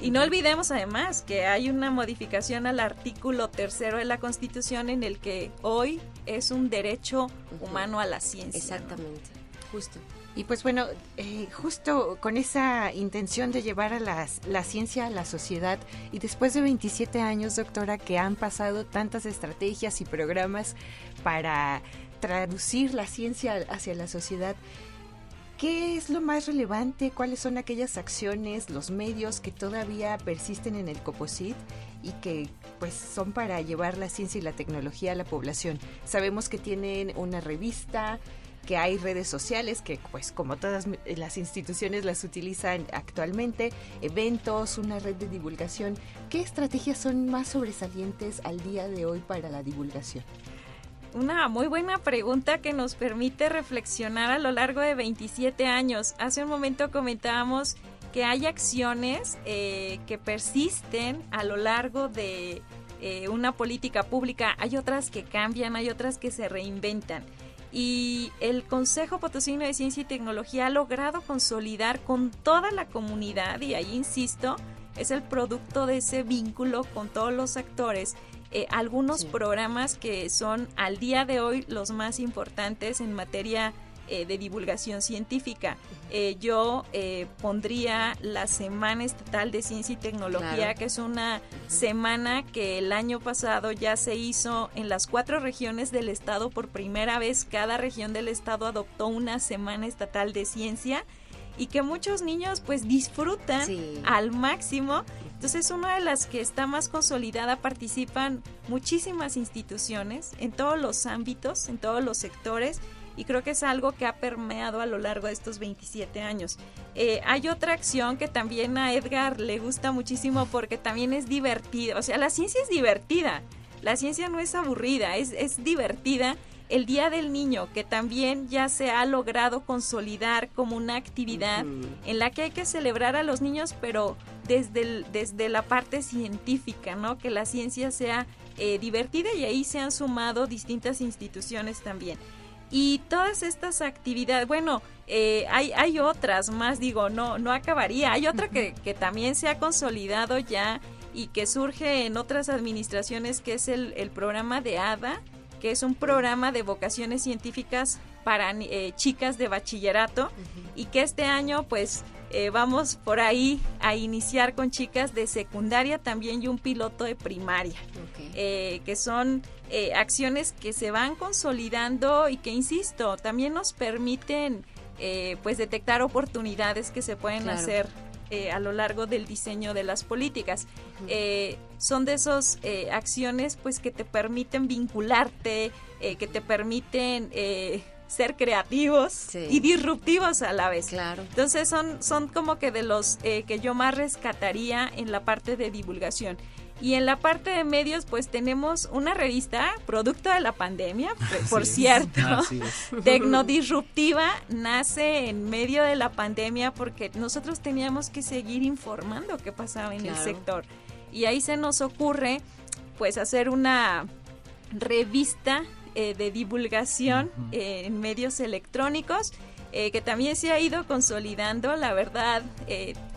Y no olvidemos además que hay una modificación al artículo tercero de la Constitución en el que hoy es un derecho humano a la ciencia. Exactamente, justo. Y pues bueno, eh, justo con esa intención de llevar a la ciencia a la sociedad y después de 27 años, doctora, que han pasado tantas estrategias y programas para traducir la ciencia hacia la sociedad, ¿Qué es lo más relevante? ¿Cuáles son aquellas acciones, los medios que todavía persisten en el COPOSIT y que pues son para llevar la ciencia y la tecnología a la población? Sabemos que tienen una revista, que hay redes sociales que pues como todas las instituciones las utilizan actualmente, eventos, una red de divulgación. ¿Qué estrategias son más sobresalientes al día de hoy para la divulgación? Una muy buena pregunta que nos permite reflexionar a lo largo de 27 años. Hace un momento comentábamos que hay acciones eh, que persisten a lo largo de eh, una política pública, hay otras que cambian, hay otras que se reinventan. Y el Consejo Potosino de Ciencia y Tecnología ha logrado consolidar con toda la comunidad, y ahí insisto, es el producto de ese vínculo con todos los actores eh, algunos programas que son al día de hoy los más importantes en materia eh, de divulgación científica. Eh, yo pondría la Semana Estatal de Ciencia y Tecnología, que es una semana que el año pasado ya se hizo en las cuatro regiones del estado. Por primera vez, cada región del estado adoptó una Semana Estatal de Ciencia y que muchos niños pues disfrutan al máximo. Entonces, una de las que está más consolidada participan muchísimas instituciones en todos los ámbitos, en todos los sectores y creo que es algo que ha permeado a lo largo de estos 27 años. Eh, hay otra acción que también a Edgar le gusta muchísimo porque también es divertida, o sea, la ciencia es divertida, la ciencia no es aburrida, es, es divertida. El Día del Niño, que también ya se ha logrado consolidar como una actividad en la que hay que celebrar a los niños, pero desde, desde la parte científica, ¿no? Que la ciencia sea eh, divertida y ahí se han sumado distintas instituciones también. Y todas estas actividades, bueno, eh, hay, hay otras más, digo, no, no acabaría. Hay otra que, que también se ha consolidado ya y que surge en otras administraciones, que es el, el programa de ADA, que es un programa de vocaciones científicas para eh, chicas de bachillerato y que este año pues eh, vamos por ahí a iniciar con chicas de secundaria también y un piloto de primaria, eh, que son eh, acciones que se van consolidando y que, insisto, también nos permiten pues detectar oportunidades que se pueden hacer a lo largo del diseño de las políticas. son de esas acciones pues que te permiten vincularte, que te permiten ser creativos y disruptivos a la vez. Claro. Entonces son, son como que de los eh, que yo más rescataría en la parte de divulgación. Y en la parte de medios, pues tenemos una revista, producto de la pandemia, por cierto, Tecnodisruptiva, nace en medio de la pandemia porque nosotros teníamos que seguir informando qué pasaba en el sector. Y ahí se nos ocurre, pues, hacer una revista eh, de divulgación eh, en medios electrónicos, eh, que también se ha ido consolidando, la verdad.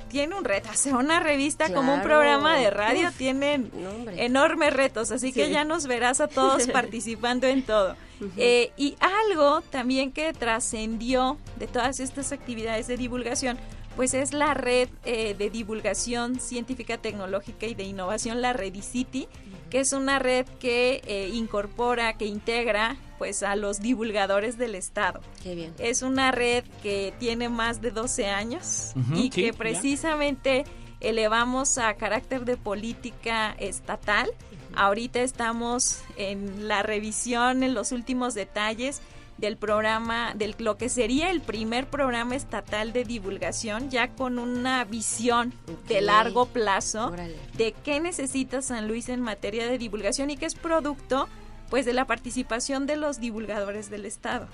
Tiene un reto, hacer una revista como un programa de radio tienen enormes retos, así que ya nos verás a todos participando en todo. y algo también que trascendió de todas estas actividades de divulgación, pues es la red de divulgación científica, tecnológica y de innovación, la Redicity, que es una red que eh, incorpora, que integra pues a los divulgadores del Estado. Qué bien. Es una red que tiene más de 12 años y que precisamente elevamos a carácter de política estatal. Ahorita estamos en la revisión, en los últimos detalles del programa, del lo que sería el primer programa estatal de divulgación, ya con una visión de largo plazo de qué necesita San Luis en materia de divulgación y que es producto pues de la participación de los divulgadores del Estado.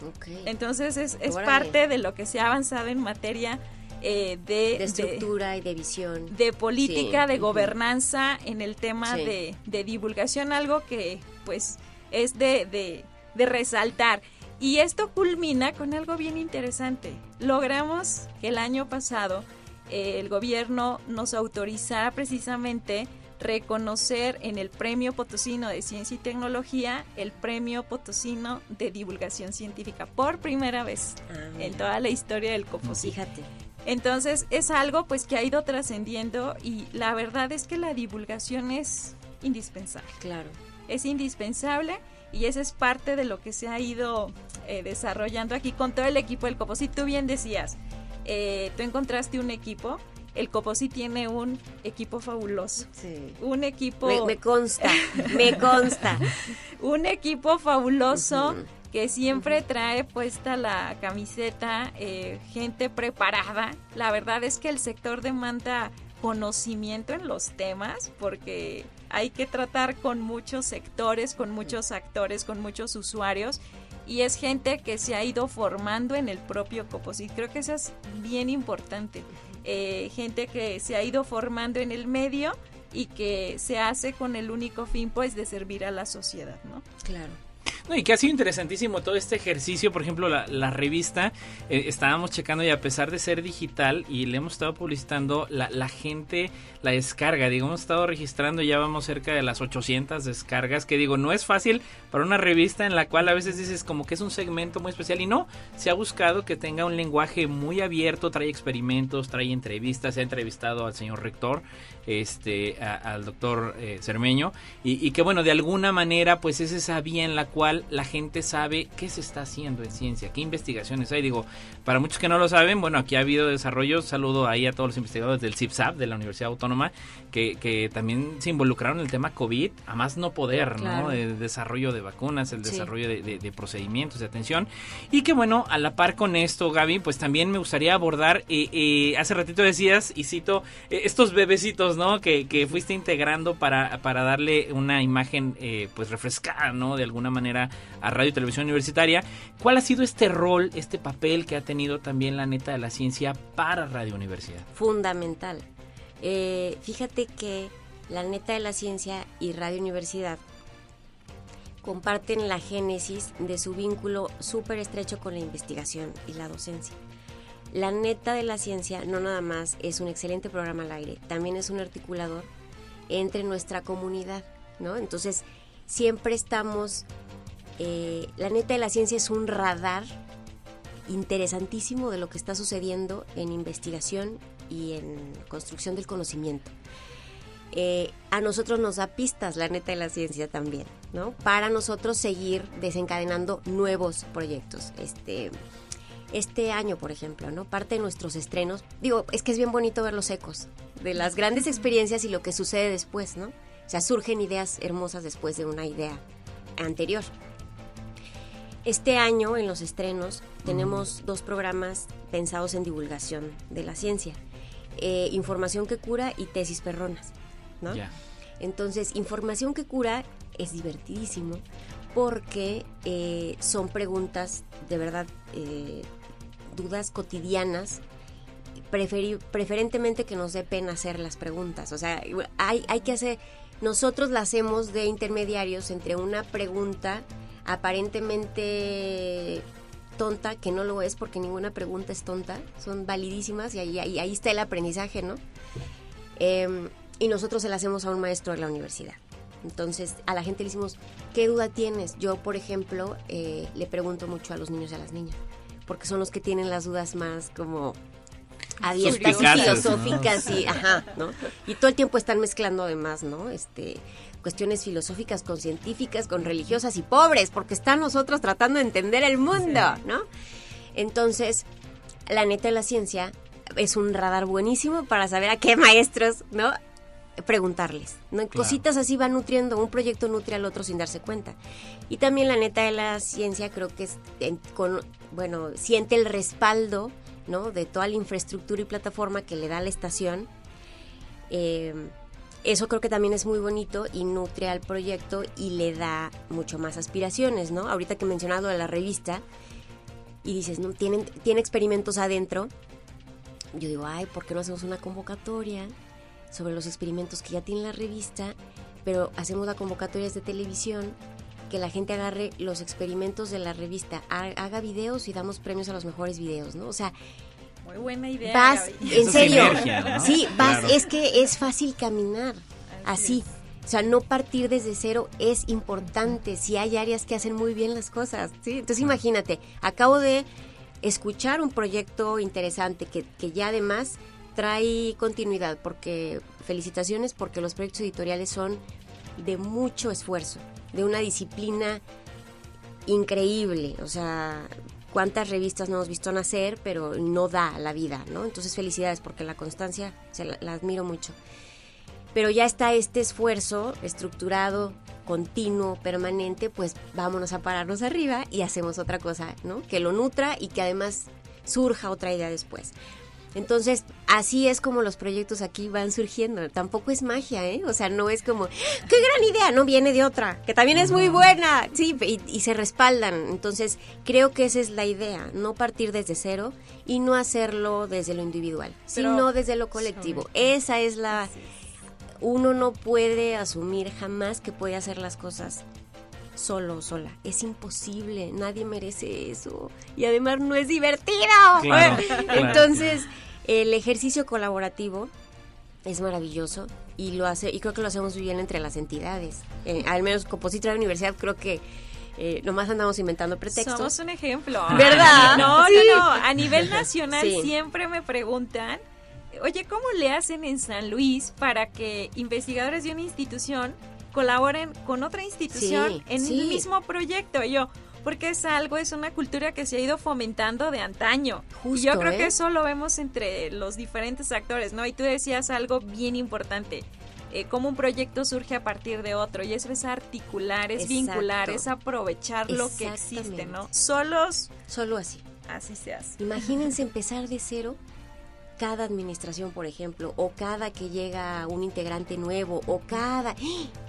Entonces es, es parte de lo que se ha avanzado en materia eh, de, estructura y de visión. De política, de gobernanza en el tema de, de, divulgación, algo que pues es de, de resaltar. Y esto culmina con algo bien interesante. Logramos que el año pasado eh, el gobierno nos autorizara precisamente reconocer en el Premio Potosino de Ciencia y Tecnología el Premio Potosino de Divulgación Científica por primera vez ah, en toda la historia del COPOSI. Fíjate. Entonces es algo pues que ha ido trascendiendo y la verdad es que la divulgación es indispensable. Claro. Es indispensable y esa es parte de lo que se ha ido eh, desarrollando aquí con todo el equipo del Copo. Si tú bien decías, eh, tú encontraste un equipo, el Coposí tiene un equipo fabuloso. Sí. Un equipo... Me, consta, me consta. un equipo fabuloso que siempre trae puesta la camiseta, eh, gente preparada. La verdad es que el sector demanda conocimiento en los temas porque hay que tratar con muchos sectores, con muchos actores, con muchos usuarios y es gente que se ha ido formando en el propio Coposit. Creo que eso es bien importante. Eh, gente que se ha ido formando en el medio y que se hace con el único fin pues de servir a la sociedad, ¿no? Claro. Y que ha sido interesantísimo todo este ejercicio, por ejemplo, la, revista, eh, estábamos checando y a pesar de ser digital y le hemos estado publicitando, la, gente la descarga, digo, hemos estado registrando, ya vamos cerca de las 800 descargas, que digo, no es fácil para una revista en la cual a veces dices como que es un segmento muy especial y no, se ha buscado que tenga un lenguaje muy abierto, trae experimentos, trae entrevistas, se ha entrevistado al señor rector, este, al doctor eh, Cermeño, y que bueno, de alguna manera pues es esa vía en la cual cual la gente sabe qué se está haciendo en ciencia, qué investigaciones hay. Digo, para muchos que no lo saben, bueno, aquí ha habido desarrollo. Saludo ahí a todos los investigadores del CIPSAP, de la Universidad Autónoma, que, que también se involucraron en el tema COVID, a más no poder, ¿no? El desarrollo de vacunas, el desarrollo de, procedimientos de atención. Y que bueno, a la par con esto, Gaby, pues también me gustaría abordar, eh, eh, hace ratito decías, y cito, eh, estos bebecitos, ¿no? Que, que fuiste integrando para, para darle una imagen, pues refrescada, ¿no? De alguna manera a Radio y Televisión Universitaria. ¿Cuál ha sido este rol, este papel que ha tenido también la neta de la ciencia para Radio Universidad? Fundamental. fíjate que la neta de la ciencia y Radio Universidad comparten la génesis de su vínculo súper estrecho con la investigación y la docencia. La neta de la ciencia no nada más es un excelente programa al aire, también es un articulador entre nuestra comunidad, ¿no? Entonces, siempre estamos, eh, la neta de la ciencia es un radar interesantísimo de lo que está sucediendo en investigación y en construcción del conocimiento. Eh, a nosotros nos da pistas, la neta de la ciencia también, ¿no? Para nosotros seguir desencadenando nuevos proyectos. Este, este año, por ejemplo, ¿no? Parte de nuestros estrenos, digo, es que es bien bonito ver los ecos de las grandes experiencias y lo que sucede después, ¿no? O sea, surgen ideas hermosas después de una idea anterior. Este año, en los estrenos, tenemos dos programas pensados en divulgación de la ciencia. Eh, información que cura y tesis perronas. Entonces, información que cura es divertidísimo porque eh, son preguntas de verdad, eh, dudas cotidianas, preferentemente que nos dé pena hacer las preguntas. O sea, hay, hay que hacer, nosotros la hacemos de intermediarios entre una pregunta aparentemente tonta, que no lo es porque ninguna pregunta es tonta, son validísimas y ahí, ahí, ahí está el aprendizaje, ¿no? Eh, y nosotros se la hacemos a un maestro de la universidad. Entonces a la gente le decimos, ¿qué duda tienes? Yo, por ejemplo, eh, le pregunto mucho a los niños y a las niñas, porque son los que tienen las dudas más como abiertas y filosóficas y ajá, ¿no? Y todo el tiempo están mezclando además, ¿no? Este cuestiones filosóficas con científicas, con religiosas y pobres, porque están nosotros tratando de entender el mundo, ¿no? Entonces, la neta de la ciencia es un radar buenísimo para saber a qué maestros, ¿no? preguntarles. ¿no? Cositas así van nutriendo, un proyecto nutre al otro sin darse cuenta. Y también la neta de la ciencia creo que es, con, bueno, siente el respaldo ¿no? de toda la infraestructura y plataforma que le da la estación. Em, eso creo que también es muy bonito y nutre al proyecto y le da mucho más aspiraciones, ¿no? Ahorita que he mencionado de la revista y dices, ¿no? Tienen, tiene experimentos adentro. Yo digo, ay, ¿por qué no hacemos una convocatoria? sobre los experimentos que ya tiene la revista, pero hacemos la convocatorias de televisión, que la gente agarre los experimentos de la revista, haga videos y damos premios a los mejores videos, ¿no? O sea, muy buena idea. Vas, en serio, sí, vas, es que es fácil caminar así. O sea, no partir desde cero es importante si hay áreas que hacen muy bien las cosas, ¿sí? Entonces imagínate, acabo de escuchar un proyecto interesante que, que ya además trae continuidad, porque felicitaciones porque los proyectos editoriales son de mucho esfuerzo, de una disciplina increíble, o sea, cuántas revistas no hemos visto nacer, pero no da la vida, ¿no? Entonces felicidades porque la constancia se la, admiro mucho. Pero ya está este esfuerzo estructurado, continuo, permanente, pues vámonos a pararnos arriba y hacemos otra cosa, ¿no? Que lo nutra y que además surja otra idea después. Entonces, así es como los proyectos aquí van surgiendo. Tampoco es magia, ¿eh? O sea, no es como, qué gran idea, no viene de otra, que también es muy buena, sí, y, se respaldan. Entonces, creo que esa es la idea, no partir desde cero y no hacerlo desde lo individual, sino desde lo colectivo. Esa es la... Uno no puede asumir jamás que puede hacer las cosas solo o sola. Es imposible, nadie merece eso. Y además no es divertido. Entonces, el ejercicio colaborativo es maravilloso y lo hace y creo que lo hacemos muy bien entre las entidades. Eh, al menos Compositor de la Universidad creo que eh, nomás andamos inventando pretextos. Somos un ejemplo. ¿Verdad? No, no, no. A nivel nacional siempre me preguntan, oye, ¿cómo le hacen en San Luis para que investigadores de una institución colaboren con otra institución Sí, en sí. el mismo proyecto. Y yo, porque es algo, es una cultura que se ha ido fomentando de antaño. y yo creo ¿eh? que eso lo vemos entre los diferentes actores, ¿no? Y tú decías algo bien importante. eh, cómo un proyecto surge a partir de otro y eso es articular, es Exacto. vincular, es aprovechar lo que existe, ¿no? Solos, Solo así. así se hace. Imagínense empezar de cero cada administración, por ejemplo, o cada que llega un integrante nuevo, o cada...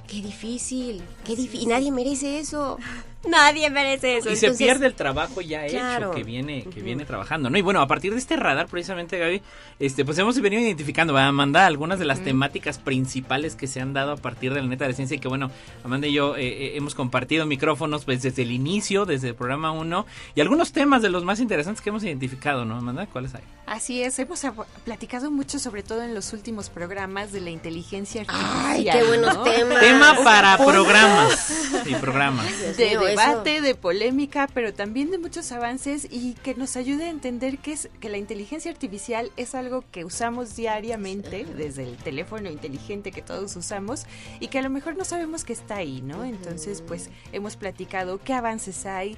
¡Qué difícil! ¡Qué difícil! Y nadie merece eso. Nadie merece eso. y se pierde el trabajo ya claro. hecho que viene que viene trabajando no y bueno a partir de este radar precisamente Gaby este pues hemos venido identificando ¿verdad, Amanda algunas de las temáticas principales que se han dado a partir de la neta de la ciencia y que bueno Amanda y yo eh, eh, hemos compartido micrófonos pues desde el inicio desde el programa 1 y algunos temas de los más interesantes que hemos identificado no Amanda cuáles hay Así es, hemos platicado mucho, sobre todo en los últimos programas, de la inteligencia artificial. ¡Ay, qué buenos ¿no? temas! Tema para programas y programas de debate, de polémica, pero también de muchos avances y que nos ayude a entender que es que la inteligencia artificial es algo que usamos diariamente desde el teléfono inteligente que todos usamos y que a lo mejor no sabemos que está ahí, ¿no? Entonces, pues hemos platicado qué avances hay.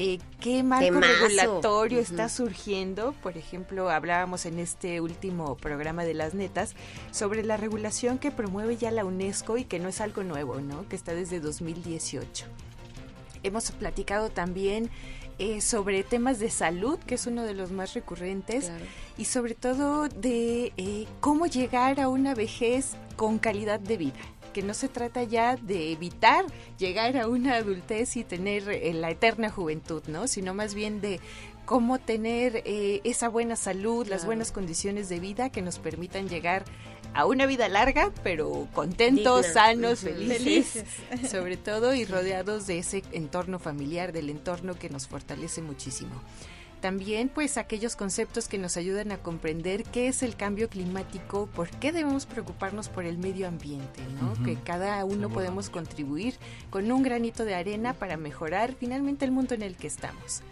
Eh, qué marco Temazo. regulatorio está surgiendo. Por ejemplo, hablábamos en este último programa de las netas sobre la regulación que promueve ya la UNESCO y que no es algo nuevo, ¿no? Que está desde 2018. Hemos platicado también eh, sobre temas de salud, que es uno de los más recurrentes, Claro. y sobre todo de eh, cómo llegar a una vejez con calidad de vida. Que no se trata ya de evitar llegar a una adultez y tener eh, la eterna juventud, ¿no? Sino más bien de cómo tener eh, esa buena salud, las buenas condiciones de vida que nos permitan llegar a una vida larga, pero contentos, Digna. sanos, felices, sobre todo y rodeados de ese entorno familiar, del entorno que nos fortalece muchísimo. También pues aquellos conceptos que nos ayudan a comprender qué es el cambio climático, por qué debemos preocuparnos por el medio ambiente, ¿no? Que cada uno podemos contribuir con un granito de arena para mejorar finalmente el mundo en el que estamos.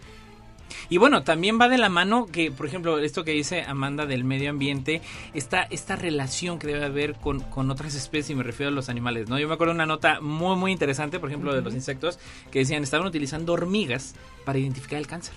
Y bueno, también va de la mano que, por ejemplo, esto que dice Amanda del medio ambiente, esta, esta relación que debe haber con, con otras especies, y me refiero a los animales, ¿no? Yo me acuerdo de una nota muy, muy interesante, por ejemplo, de los insectos, que decían, estaban utilizando hormigas para identificar el cáncer.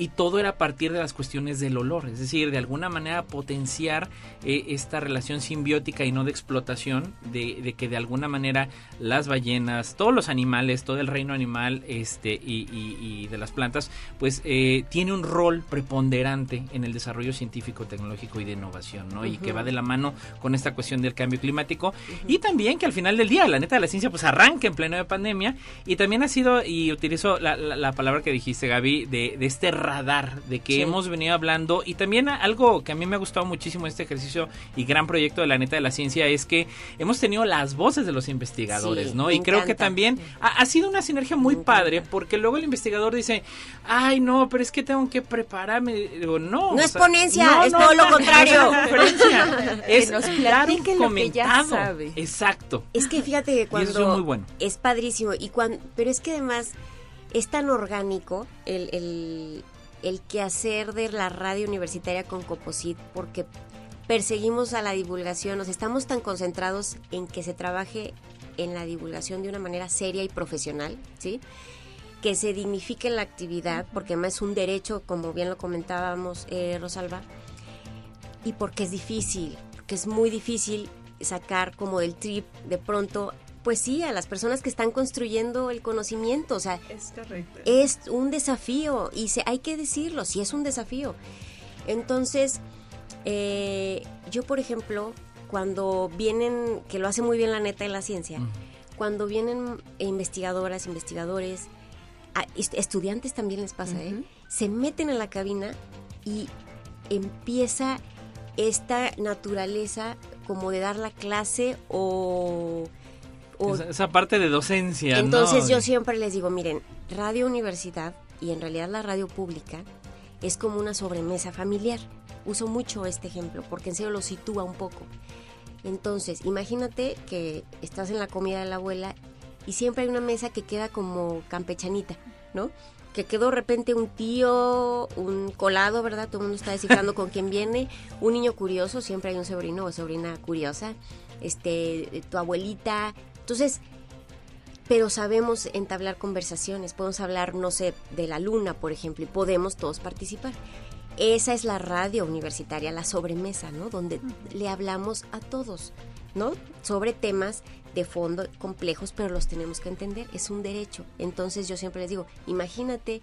Y todo era a partir de las cuestiones del olor, es decir, de alguna manera potenciar eh, esta relación simbiótica y no de explotación, de, de que de alguna manera las ballenas, todos los animales, todo el reino animal este, y, y- y de las plantas, pues eh, tiene un rol preponderante en el desarrollo científico, tecnológico y de innovación, ¿no? Y que va de la mano con esta cuestión del cambio climático. Y también que al final del día, la neta de la ciencia, pues arranca en pleno de pandemia. Y también ha sido, y utilizo la, la- la palabra que dijiste, Gaby, de, de este radar, de que Sí. hemos venido hablando y también algo que a mí me ha gustado muchísimo este ejercicio y gran proyecto de la neta de la ciencia es que hemos tenido las voces de los investigadores, Sí, ¿no? Y creo que también ha, ha sido una sinergia muy Me padre encanta. porque luego el investigador dice, ay no, pero es que tengo que prepararme. Digo, no. No o es sea, ponencia, es todo lo no, contrario. no es nos dar un comentado. sabe. Exacto. Es que fíjate que Y cuando eso es muy bueno. es padrísimo y cuando pero es que además es tan orgánico el, el, el quehacer de la radio universitaria con Coposit porque perseguimos a la divulgación, sea, estamos tan concentrados en que se trabaje en la divulgación de una manera seria y profesional, ¿sí? Que se dignifique la actividad, porque además es un derecho, como bien lo comentábamos, eh, Rosalba, y porque es difícil, porque es muy difícil sacar como del trip de pronto, pues sí, a las personas que están construyendo el conocimiento, o sea, Es correcto. es un desafío y se, hay que decirlo, sí es un desafío. Entonces, eh, yo por ejemplo, cuando vienen, que lo hace muy bien la neta de la ciencia, Mm. cuando vienen investigadoras, investigadores, a- estudiantes también les pasa, ¿eh? Se meten en la cabina y empieza esta naturaleza como de dar la clase o... o- Esa, esa parte de docencia. ¿no? entonces yo siempre les digo, miren, Radio Universidad y en realidad la radio pública es como una sobremesa familiar. Uso mucho este ejemplo porque en serio lo sitúa un poco. Entonces, imagínate que estás en la comida de la abuela y siempre hay una mesa que queda como campechanita, ¿no? Que quedó de repente un tío, un colado, ¿verdad? Todo el mundo está descifrando con quién viene. Un niño curioso, siempre hay un sobrino o sobrina curiosa. Este, tu abuelita, Entonces, pero sabemos entablar conversaciones, podemos hablar, no sé, de la luna, por ejemplo, y podemos todos participar. Esa es la radio universitaria, la sobremesa, ¿no? Donde le hablamos a todos, ¿no? Sobre temas de fondo complejos, pero los tenemos que entender, es un derecho. Entonces yo siempre les digo, imagínate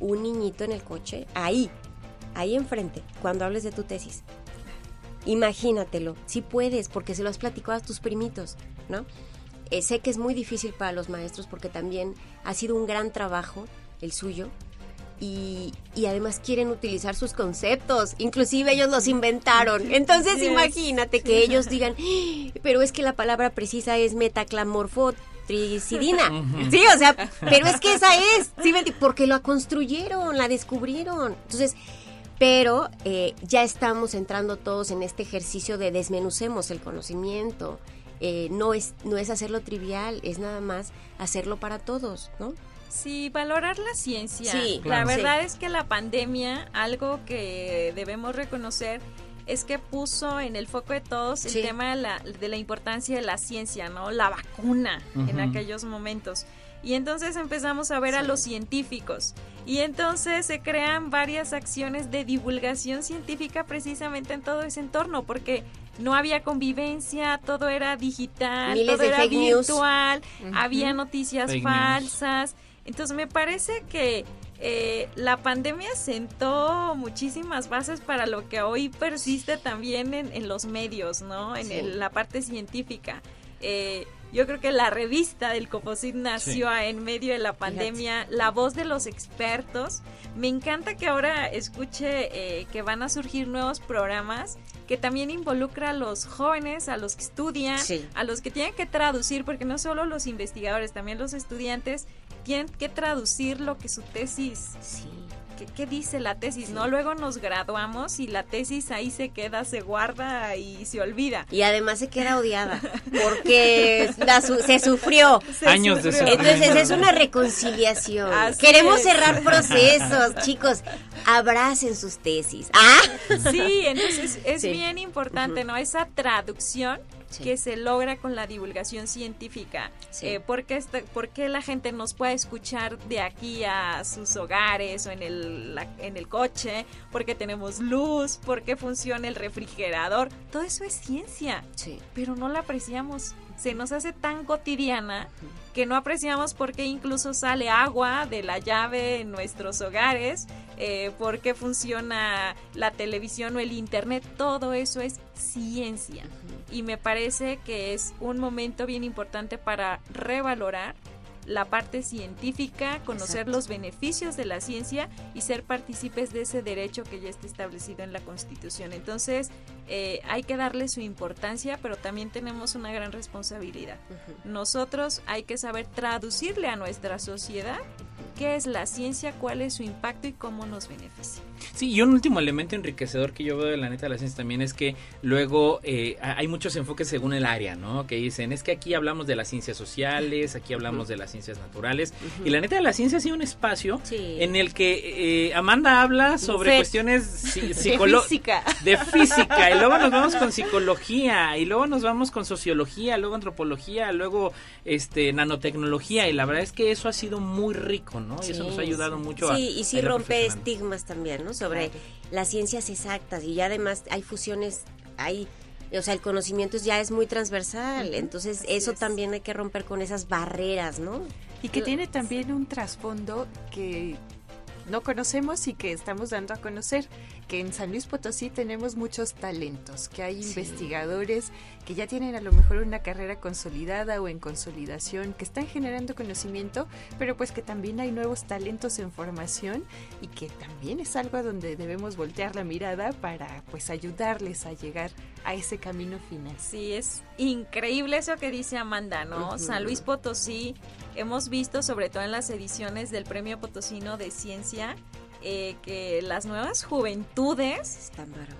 un niñito en el coche, ahí, ahí enfrente, cuando hables de tu tesis. Imagínatelo, si puedes, porque se lo has platicado a tus primitos, ¿no? Eh, sé que es muy difícil para los maestros porque también ha sido un gran trabajo el suyo, y, y, además quieren utilizar sus conceptos, inclusive ellos los inventaron. Entonces imagínate que ellos digan, ¡Ah! pero es que la palabra precisa es metaclamorfotricidina. sí, o sea, pero es que esa es, ¿sí? porque la construyeron, la descubrieron. Entonces, pero eh, ya estamos entrando todos en este ejercicio de desmenucemos el conocimiento. Eh, no, es, no es hacerlo trivial, es nada más hacerlo para todos, ¿no? Sí, valorar la ciencia. Sí, la verdad es que la pandemia, algo que debemos reconocer es que puso en el foco de todos el tema de la, de la, importancia de la ciencia, ¿no? La vacuna en aquellos momentos. Y entonces empezamos a ver a los científicos. Y entonces se crean varias acciones de divulgación científica precisamente en todo ese entorno, porque no había convivencia, todo era digital, todo era virtual, había noticias falsas. Entonces me parece que eh, la pandemia sentó muchísimas bases para lo que hoy persiste también en, los medios, ¿no? En la parte científica. Eh, yo creo que la revista del Coposit nació en medio de la pandemia, la voz de los expertos. Me encanta que ahora escuche eh, que van a surgir nuevos programas que también involucra a los jóvenes, a los que estudian, a los que tienen que traducir, porque no solo los investigadores, también los estudiantes tienen que traducir lo que su tesis. ¿Qué, dice la tesis? ¿No? Luego nos graduamos y la tesis ahí se queda, se guarda y se olvida. Y además se queda odiada porque se sufrió. Años de sufrimiento. Entonces es una reconciliación. Queremos cerrar procesos, chicos. Abracen sus tesis. ¿Ah? Sí, entonces es bien importante, ¿no? Esa traducción que se logra con la divulgación científica. Eh, porque, este, porque la gente nos puede escuchar de aquí a sus hogares o en el, en el coche, porque tenemos luz, porque funciona el refrigerador. Todo eso es ciencia, pero no la apreciamos se nos hace tan cotidiana que no apreciamos por qué incluso sale agua de la llave en nuestros hogares, eh, por qué funciona la televisión o el internet, todo eso es ciencia. Y me parece que es un momento bien importante para revalorar la parte científica, conocer los beneficios de la ciencia y ser partícipes de ese derecho que ya está establecido en la Constitución. Entonces, eh, hay que darle su importancia, pero también tenemos una gran responsabilidad. Nosotros hay que saber traducirle a nuestra sociedad qué es la ciencia, cuál es su impacto y cómo nos beneficia. Sí, y un último elemento enriquecedor que yo veo de la neta de la ciencia también es que luego eh, hay muchos enfoques según el área, ¿no? Que dicen, es que aquí hablamos de las ciencias sociales, aquí hablamos de las ciencias naturales, y la neta de la ciencia ha sido un espacio en el que eh, Amanda habla sobre cuestiones de física. De física, y luego nos vamos con psicología, y luego nos vamos con sociología, luego antropología, luego este nanotecnología, y la verdad es que eso ha sido muy rico, ¿no? Y eso nos ha ayudado mucho sí, y sí rompe estigmas también, ¿no? Sobre las ciencias exactas y ya además hay fusiones, hay o sea, el conocimiento ya es muy transversal, entonces eso también hay que romper con esas barreras, ¿no? Y que tiene también un trasfondo que no conocemos y que estamos dando a conocer que en San Luis Potosí tenemos muchos talentos, que hay investigadores que ya tienen a lo mejor una carrera consolidada o en consolidación, que están generando conocimiento, pero pues que también hay nuevos talentos en formación y que también es algo a donde debemos voltear la mirada para pues ayudarles a llegar a ese camino final. Sí, es increíble eso que dice Amanda, ¿no? San Luis Potosí, hemos visto sobre todo en las ediciones del Premio Potosino de Ciencia, eh, que las nuevas juventudes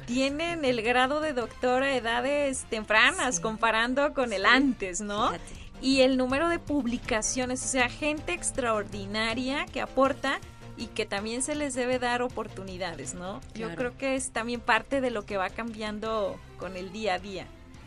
tienen el grado de doctor a edades tempranas comparando con el antes, ¿no? Y el número de publicaciones, o sea, gente extraordinaria que aporta y que también se les debe dar oportunidades, ¿no? Yo creo que es también parte de lo que va cambiando con el día a día.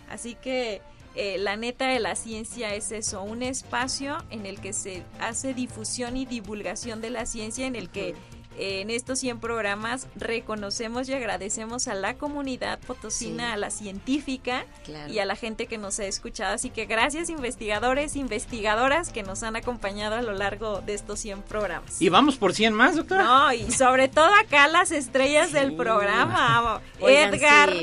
Así que eh, la neta de la ciencia es eso, un espacio en el que se hace difusión y divulgación de la ciencia, en el que en estos 100 programas reconocemos y agradecemos a la comunidad potosina, a la científica y a la gente que nos ha escuchado. Así que gracias investigadores, investigadoras que nos han acompañado a lo largo de estos 100 programas. ¿Y vamos por 100 más, doctora? No, y sobre todo acá las estrellas del programa. Edgar.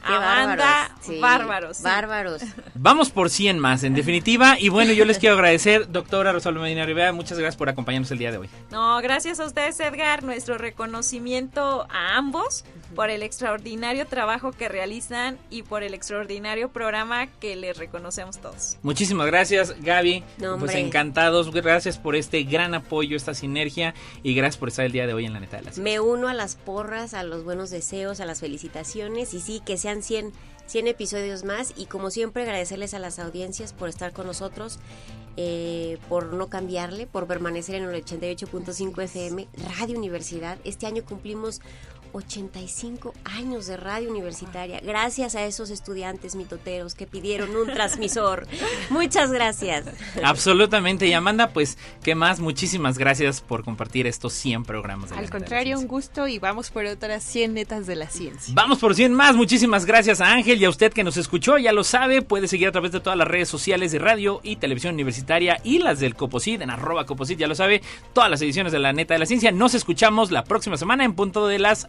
Amanda, bárbaros. Bárbaros. Vamos por 100 más, en definitiva. Y bueno, yo les quiero agradecer, doctora Rosalba Medina Rivera, muchas gracias por acompañarnos el día de hoy. No, gracias a ustedes, Edgar. Nuestro reconocimiento a ambos por el extraordinario trabajo que realizan y por el extraordinario programa que les reconocemos todos. Muchísimas gracias, Gaby. pues encantados. Gracias por este gran apoyo, esta sinergia y gracias por estar el día de hoy en la neta de las Me uno a las porras, a los buenos deseos, a las felicitaciones y sí, que sean 100, 100 episodios más y como siempre agradecerles a las audiencias por estar con nosotros, eh, por no cambiarle, por permanecer en el 88.5 FM, Radio Universidad. Este año cumplimos 85 años de radio universitaria, gracias a esos estudiantes mitoteros que pidieron un transmisor. Muchas gracias. Absolutamente. Y Amanda, pues, ¿qué más? Muchísimas gracias por compartir estos 100 programas. Al contrario, un gusto y vamos por otras 100 netas de la ciencia. Vamos por 100 más. Muchísimas gracias a Ángel y a usted que nos escuchó, ya lo sabe, puede seguir a través de todas las redes sociales de radio y televisión universitaria y las del Coposit en arroba Coposit, ya lo sabe, todas las ediciones de la neta de la ciencia. Nos escuchamos la próxima semana en punto de las